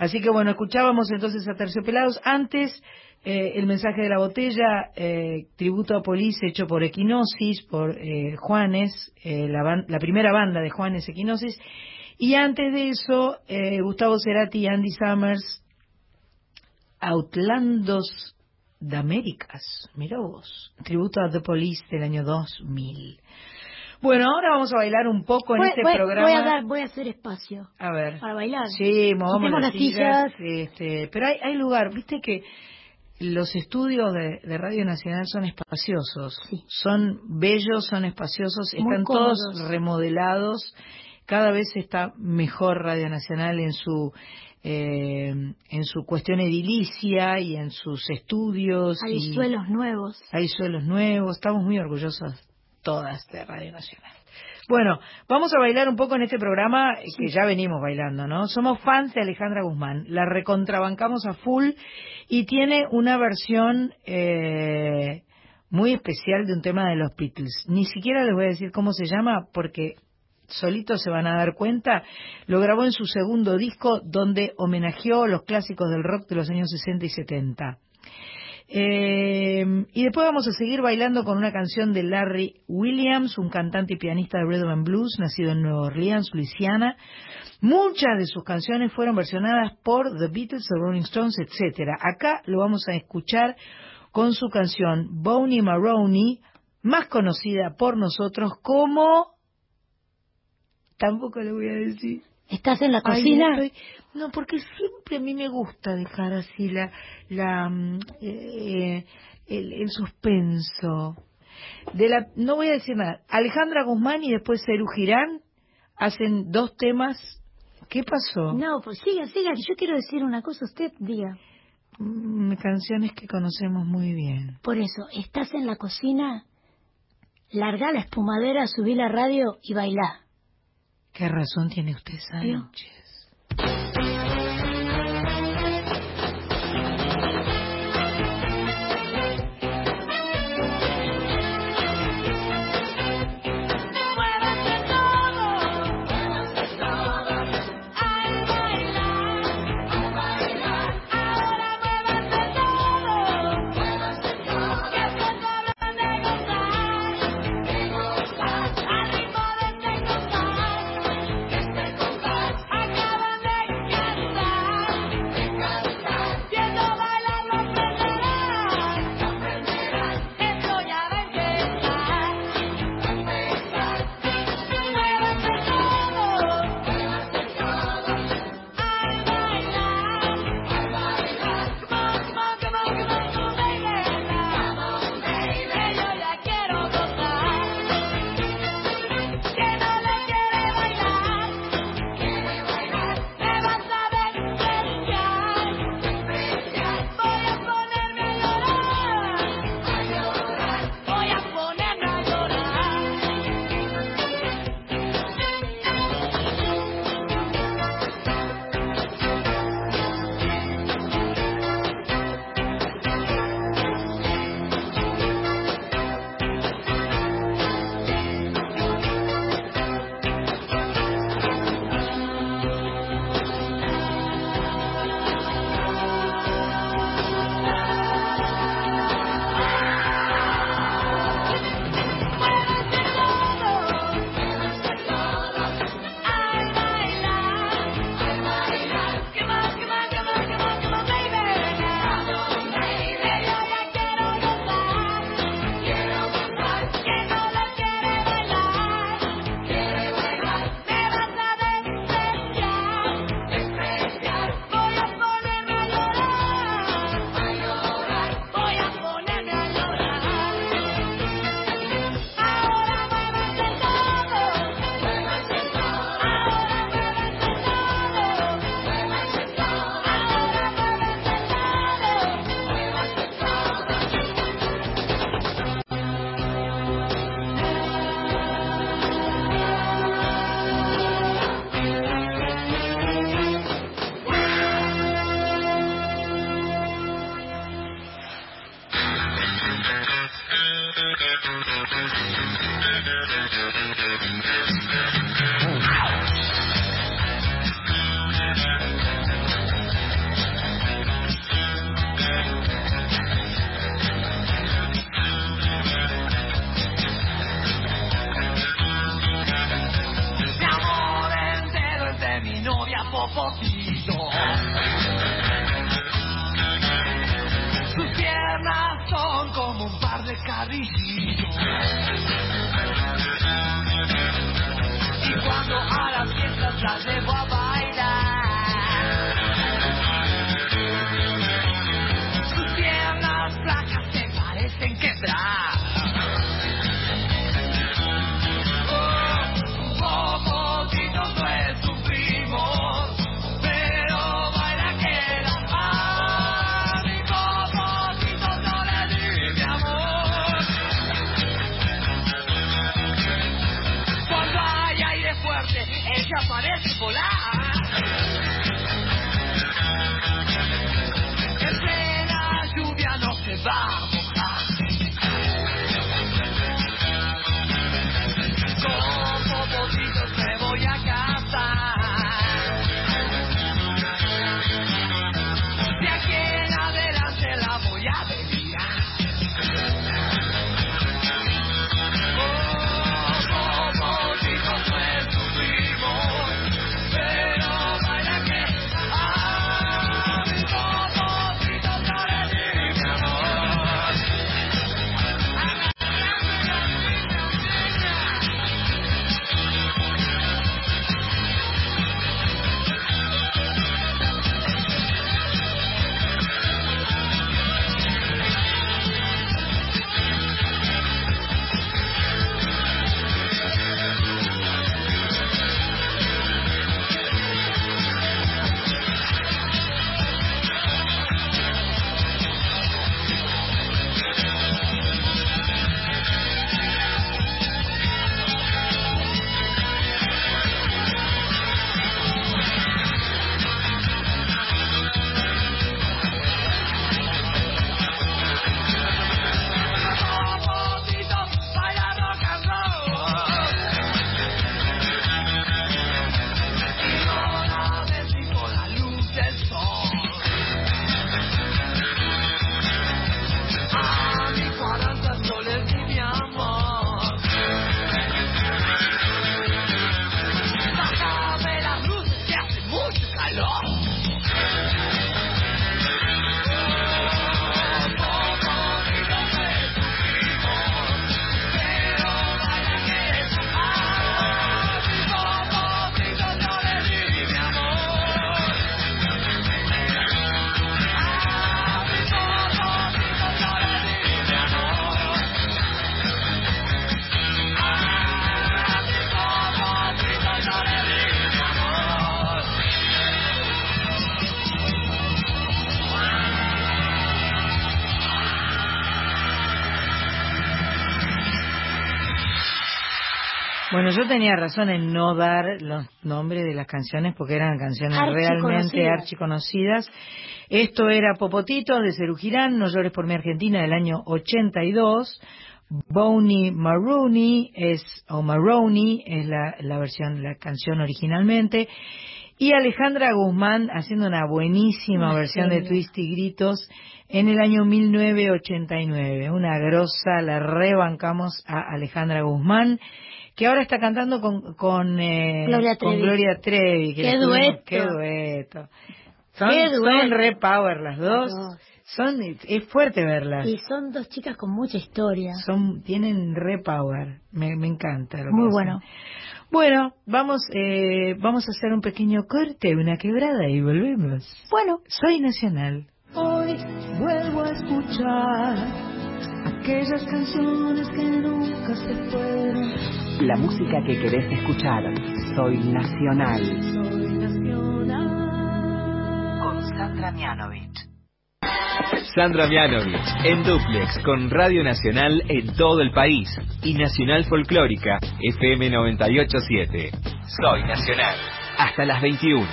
Así que bueno, escuchábamos entonces a Terciopelados. Antes, eh, el mensaje de la botella, eh, tributo a Police hecho por Equinosis, por eh, Juanes, eh, la, la primera banda de Juanes Equinosis. Y antes de eso, eh, Gustavo Cerati y Andy Summers, Outlandos de Américas. Mirá vos. Tributo a The Police del año 2000. Bueno, ahora vamos a bailar un poco en Voy, este voy- programa. voy a dar, voy a hacer espacio A ver. para bailar. Sí, movamos las las sillas. sillas. este, pero hay, hay lugar, viste que los estudios de, de Radio Nacional son espaciosos, son bellos, son espaciosos, Muy están todos remodelados, cada vez está mejor Radio Nacional en su eh, en su cuestión edilicia y en sus estudios. Hay y suelos nuevos. Hay suelos nuevos, estamos muy orgullosas todas de Radio Nacional. Bueno, vamos a bailar un poco en este programa que ya venimos bailando, ¿no? Somos fans de Alejandra Guzmán, la recontrabancamos a full y tiene una versión eh, muy especial de un tema de los Beatles. Ni siquiera les voy a decir cómo se llama porque solitos se van a dar cuenta, lo grabó en su segundo disco donde homenajeó los clásicos del rock de los años 60 y 70. Eh, y después vamos a seguir bailando con una canción de Larry Williams, un cantante y pianista de rhythm and blues, nacido en Nueva Orleans, Luisiana. Muchas de sus canciones fueron versionadas por The Beatles, The Rolling Stones, etcétera. Acá lo vamos a escuchar con su canción Boney Maroney, más conocida por nosotros como tampoco le voy a decir. ¿Estás en la cocina? No, porque siempre a mí me gusta dejar así la, la mm, eh, el, el suspenso. De la, no voy a decir nada. Alejandra Guzmán y después Cerú Girán hacen dos temas. ¿Qué pasó? No, pues siga, siga, yo quiero decir una cosa, usted diga. Mm, canciones que conocemos muy bien. Por eso, estás en la cocina, larga la espumadera, subí la radio y bailá. ¿Qué razón tiene usted, ¿Vio? Sánchez? Bueno, yo tenía razón en no dar los nombres de las canciones porque eran canciones realmente Archiconocidas. Esto era Popotitos de Cerú Girán, No llores por mi Argentina del año 82. Boney Maroney es, o Maroney es la, la versión, la canción originalmente. Y Alejandra Guzmán haciendo una buenísima versión de. Twist y Gritos en el año 1989. Una grosa, la rebancamos a Alejandra Guzmán, que ahora está cantando con, con, eh, Gloria con Trevi. Gloria Trevi. que Qué dueto. Qué dueto. Son, Qué son dueto. re power las dos. Son, es fuerte verlas. Y son dos chicas con mucha historia. Son, tienen re power. Me, me encanta. Lo que Muy hacen. bueno. Bueno, vamos, eh, vamos a hacer un pequeño corte, una quebrada y volvemos. Bueno. Soy nacional. Hoy vuelvo a escuchar aquellas canciones que nunca se fueron. La música que querés escuchar. Soy Nacional. Soy nacional. Con Sandra Mianovich. Sandra Mianovich, en duplex con Radio Nacional en todo el país y Nacional Folclórica FM 987. Soy Nacional. Hasta las 21.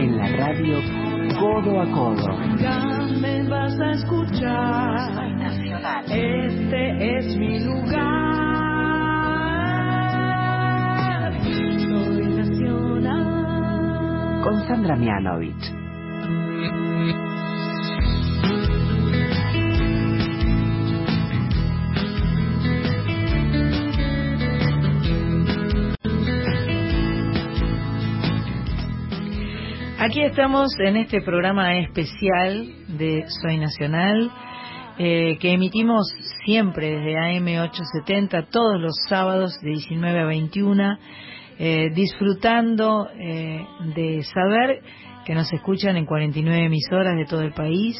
En la radio Codo a Codo. Ya me vas a escuchar. Soy Nacional. Este es mi lugar. Soy nacional. Con Sandra Mianovich. Aquí estamos en este programa especial de Soy Nacional, eh, que emitimos siempre desde AM870, todos los sábados de 19 a 21, eh, disfrutando eh, de saber que nos escuchan en 49 emisoras de todo el país,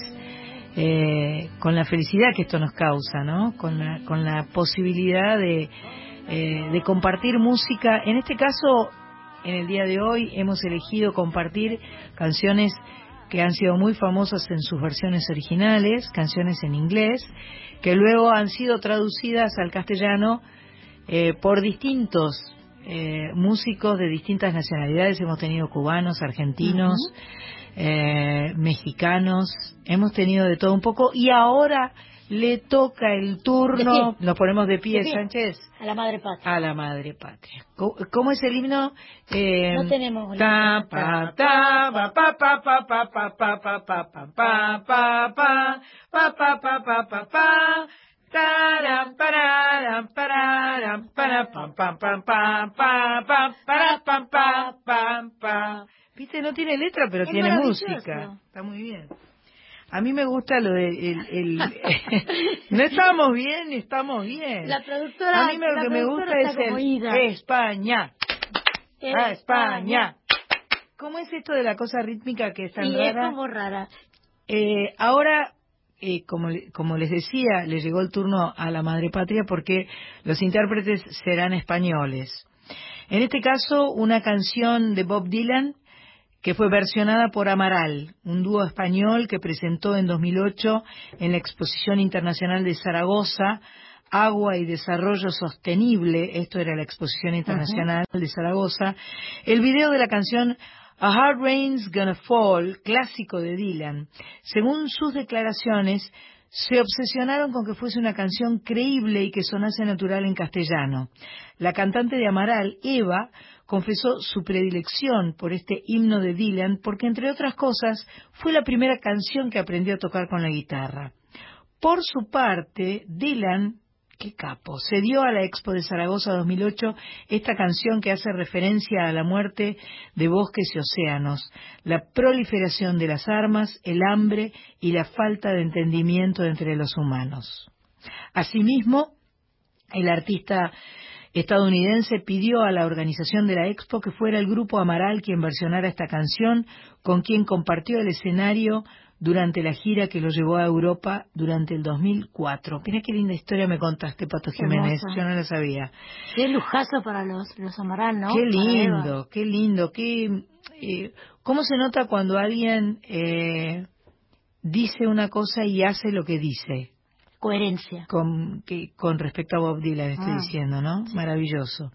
eh, con la felicidad que esto nos causa, ¿no? Con la, con la posibilidad de, de compartir música. En este caso, en el día de hoy hemos elegido compartir canciones que han sido muy famosas en sus versiones originales, canciones en inglés, que luego han sido traducidas al castellano eh, por distintos eh, músicos de distintas nacionalidades. Hemos tenido cubanos, argentinos, eh, mexicanos, hemos tenido de todo un poco. Y ahora le toca el turno, nos ponemos de pie, De. Sánchez, A la madre patria. a la madre patria. ¿Cómo, cómo es el himno? Eh, No tenemos ta pa ta pa pa pa pa pa pa pa pa pa pa pa pa pa pa pa pa pa pa pa Taram, pararam, pararam, para, pam, pam, pam, pam, pam, pam, para, pam, pam, pam, pam. Viste, no tiene letra, pero Es tiene música. Está muy bien. A mí me gusta lo de... El, el- *laughs* no estamos bien, estamos bien. La productora. A mí lo que me gusta es el. España. Ah, España. ¿Cómo es esto de la cosa rítmica que es tan Sí, es rara? como rara. Eh, ahora, eh, como, como les decía, le llegó el turno a la madre patria porque los intérpretes serán españoles. En este caso, una canción de Bob Dylan que fue versionada por Amaral, un dúo español que presentó en 2008 en la Exposición Internacional de Zaragoza Agua y Desarrollo Sostenible, esto era la Exposición Internacional de Zaragoza, el video de la canción A Hard Rain's Gonna Fall, clásico de Dylan. Según sus declaraciones, se obsesionaron con que fuese una canción creíble y que sonase natural en castellano. La cantante de Amaral, Eva, confesó su predilección por este himno de Dylan porque, entre otras cosas, fue la primera canción que aprendió a tocar con la guitarra. Por su parte, Dylan, qué capo, se dio a la Expo de Zaragoza 2008 esta canción que hace referencia a la muerte de bosques y océanos, la proliferación de las armas, el hambre y la falta de entendimiento entre los humanos. Asimismo, el artista estadounidense pidió a la organización de la Expo que fuera el grupo Amaral quien versionara esta canción, con quien compartió el escenario durante la gira que lo llevó a Europa durante el 2004. Mira qué linda historia me contaste, Pato Jiménez, yo no la sabía. Qué lujazo para los, los Amaral, ¿no? Qué lindo, qué lindo, qué, eh, ¿cómo se nota cuando alguien eh, dice una cosa y hace lo que dice? Coherencia. con, que, con respecto a Bob Dylan, estoy Ah. diciendo, ¿no? Maravilloso.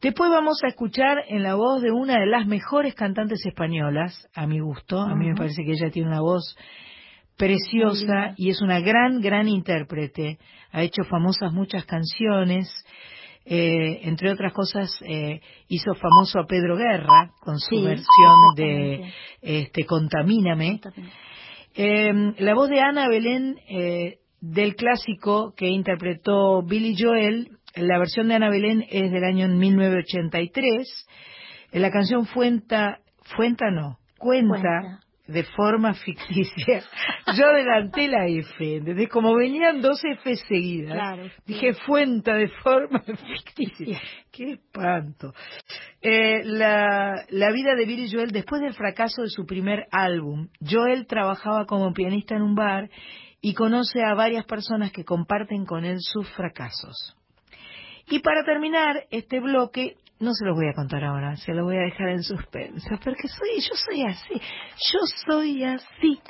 Después vamos a escuchar en la voz de una de las mejores cantantes españolas, a mi gusto. A mí me parece que ella tiene una voz preciosa y es una gran, gran intérprete. Ha hecho famosas muchas canciones. eh, entre otras cosas, eh, hizo famoso a Pedro Guerra con su Sí, versión de este, Contamíname. Eh, la voz de Ana Belén eh, del clásico que interpretó Billy Joel, la versión de Ana Belén es del año 1983. Eh, La canción Fuenta, Fuenta no, cuenta, Cuenta. de forma *laughs* ficticia. Yo adelanté la F, ¿entendés? Como venían dos F seguidas. Claro, sí. Dije Fuenta de forma *laughs* ficticia. Qué espanto. Eh, la, la vida de Billy Joel después del fracaso de su primer álbum. Joel trabajaba como pianista en un bar y conoce a varias personas que comparten con él sus fracasos. Y para terminar este bloque, no se los voy a contar ahora, se los voy a dejar en suspenso, porque soy, yo soy así, yo soy así.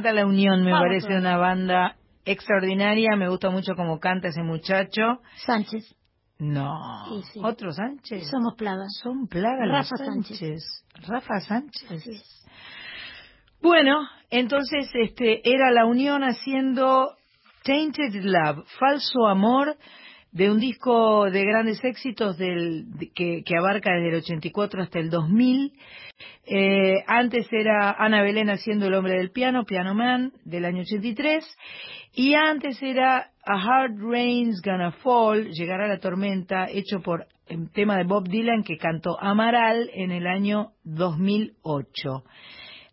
Encanta, la unión, me Vamos parece una banda extraordinaria, me gusta mucho cómo canta ese muchacho. Sánchez. No, Sí, sí. otro Sánchez. Somos plagas. Son plagas los Rafa Sánchez. Rafa Sánchez. Así es. Bueno, entonces este era la unión haciendo Tainted Love, falso amor, de un disco de grandes éxitos del, de- que, que abarca desde el 84 hasta el 2000. Eh, antes era Ana Belén haciendo El hombre del piano, Piano Man, del año 83. Y antes era A Hard Rain's Gonna Fall, Llegará la tormenta, hecho por el tema de Bob Dylan que cantó Amaral en el año 2008.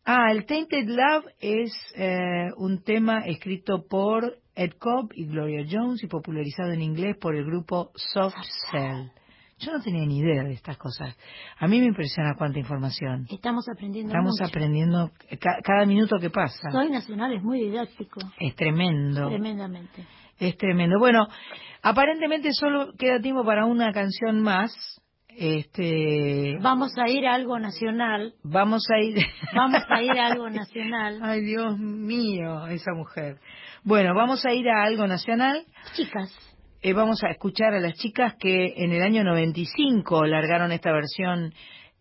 Ah, el Tainted Love es eh, un tema escrito por Ed Cobb y Gloria Jones y popularizado en inglés por el grupo Soft Cell. Yo no tenía ni idea de estas cosas. A mí me impresiona cuánta información. Estamos aprendiendo Estamos mucho. aprendiendo ca- cada minuto que pasa. Soy nacional es muy didáctico. Es tremendo. Tremendamente. Es tremendo. Bueno, aparentemente solo queda tiempo para una canción más. Este, Vamos a ir a algo nacional. vamos a ir. *laughs* Vamos a ir a algo nacional. Ay, Dios mío, esa mujer. Bueno, vamos a ir a algo nacional. Chicas. Eh, vamos a escuchar a las chicas que en el año 95 largaron esta versión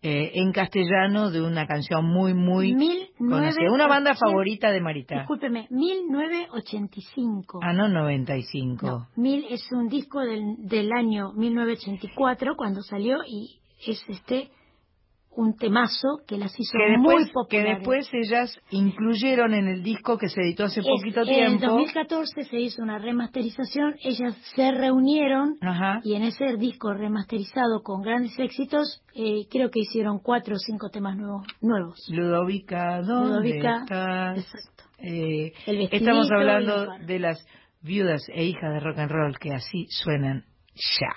eh, en castellano de una canción muy, muy Mil nueve conocida. Una banda favorita de Marita. Discúlpeme, 1985. Ah, no, 95. No, Mil es un disco del, del año 1984 cuando salió y es este un temazo que las hizo que muy después, que después ellas incluyeron en el disco que se editó hace Es- poquito En tiempo. 2014 se hizo una remasterización, ellas se reunieron Ajá. y en ese disco remasterizado con grandes éxitos, eh, creo que hicieron cuatro o cinco temas nuevos. nuevos. Ludovica, ¿dónde Ludovica, estás? exacto. Eh, estamos hablando de las viudas e hijas de rock and roll que así suenan ya.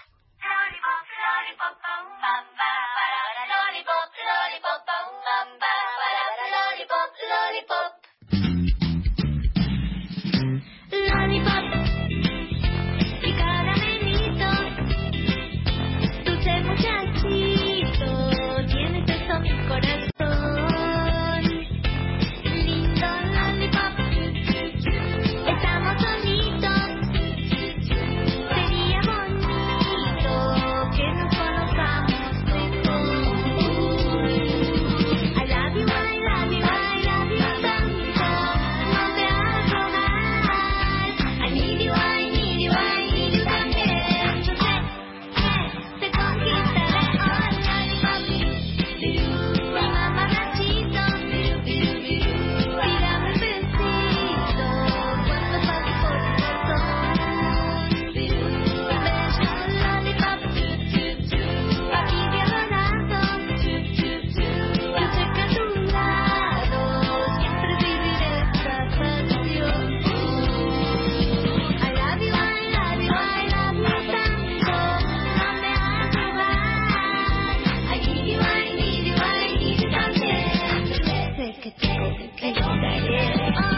They know that is.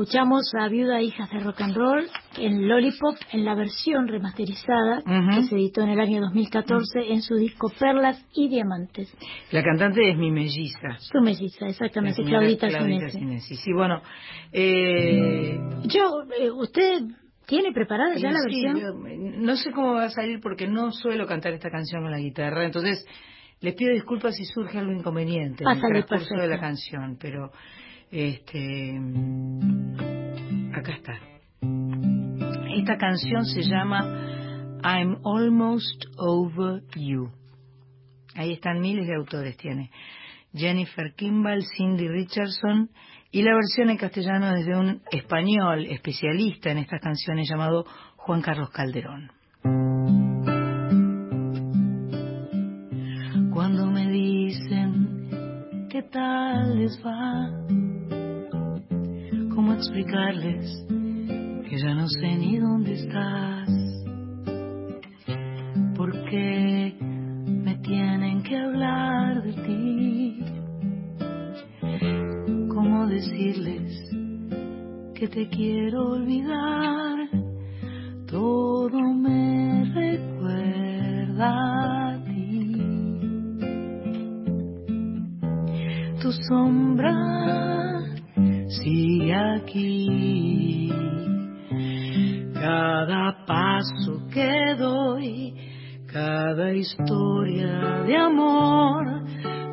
Escuchamos a Viuda Hijas de Rock and Roll en Lollipop en la versión remasterizada que se editó en el año 2014 en su disco Perlas y Diamantes. La cantante es mi melliza. Su melliza, exactamente, Claudita Claudita. Ginesi. Sí, bueno. Eh, Yo, eh, ¿usted tiene preparada ya la versión? yo, no sé cómo va a salir porque no suelo cantar esta canción con la guitarra, entonces les pido disculpas si surge algo inconveniente en el transcurso de la canción, pero este acá está. Esta canción se llama I'm Almost Over You. Ahí están miles de autores, tiene Jennifer Kimball, Cindy Richardson y la versión en castellano desde un español especialista en estas canciones llamado Juan Carlos Calderón. Cuando me dicen qué tal les va, explicarles que ya no sé ni dónde estás, porque me tienen que hablar de ti, cómo decirles que te quiero olvidar, todo me recuerda a ti. Tu sombra sigue aquí. Cada paso que doy, cada historia de amor,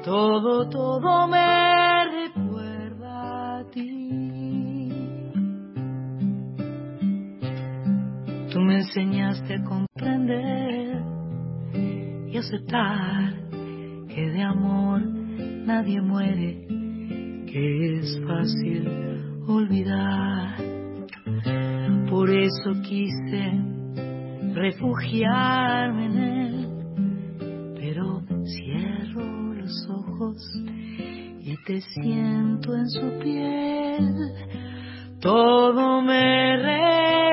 todo, todo me recuerda a ti. Tú me enseñaste a comprender y aceptar que de amor nadie muere, que es fácil olvidar. Por eso quise refugiarme en él, pero cierro los ojos y te siento en su piel. Todo me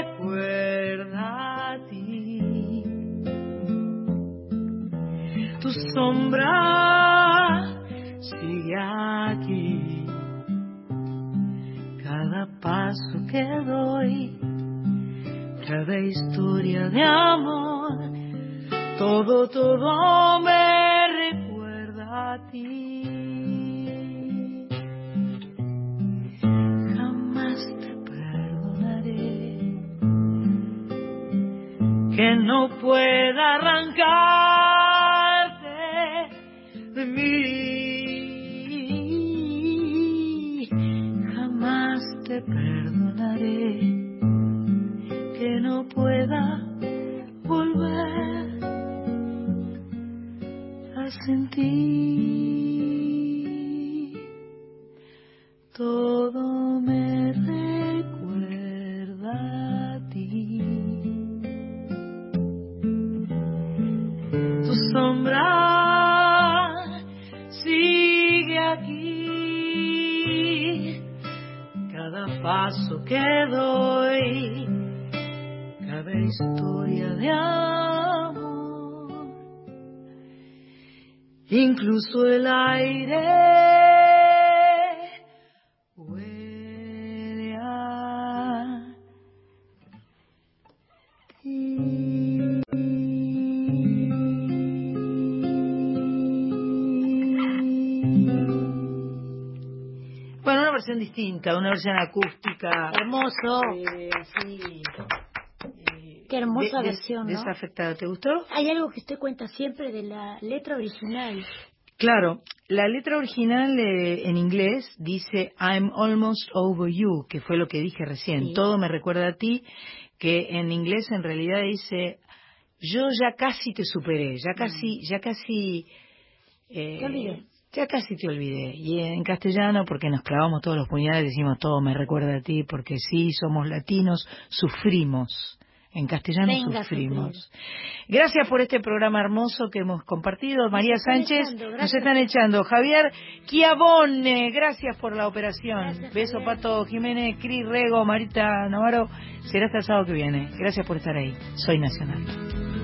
recuerda a ti. Tu sombra sigue aquí. Cada paso que doy, cada historia de amor, todo, todo me recuerda a ti. Jamás te perdonaré que no pueda arrancarte te perdonaré que no pueda volver a sentir. Todo me recuerda a ti. Tu sombra paso que doy, cada historia de amor, incluso el aire. Distinta, una versión acústica. Hermoso. eh, así, Qué hermosa de- versión, ¿no? Desafectada. ¿Te gustó? Hay algo que usted cuenta siempre de la letra original. Claro, la letra original eh, en inglés dice I'm almost over you, que fue lo que dije recién. Sí. Todo me recuerda a ti, que en inglés en realidad dice yo ya casi te superé, ya casi, ya casi, eh, Te olvidé. Ya casi te olvidé. Y en castellano, porque nos clavamos todos los puñales, decimos todo me recuerda a ti, porque sí, somos latinos, sufrimos. En castellano Venga sufrimos. Gracias por este programa hermoso que hemos compartido. María Sánchez, echando, nos están echando. Javier Chiavone, gracias por la operación. Gracias, Beso, Javier. Pato Jiménez, Cris Rego, Marita Navarro. Será hasta el sábado que viene. Gracias por estar ahí. Soy Nacional.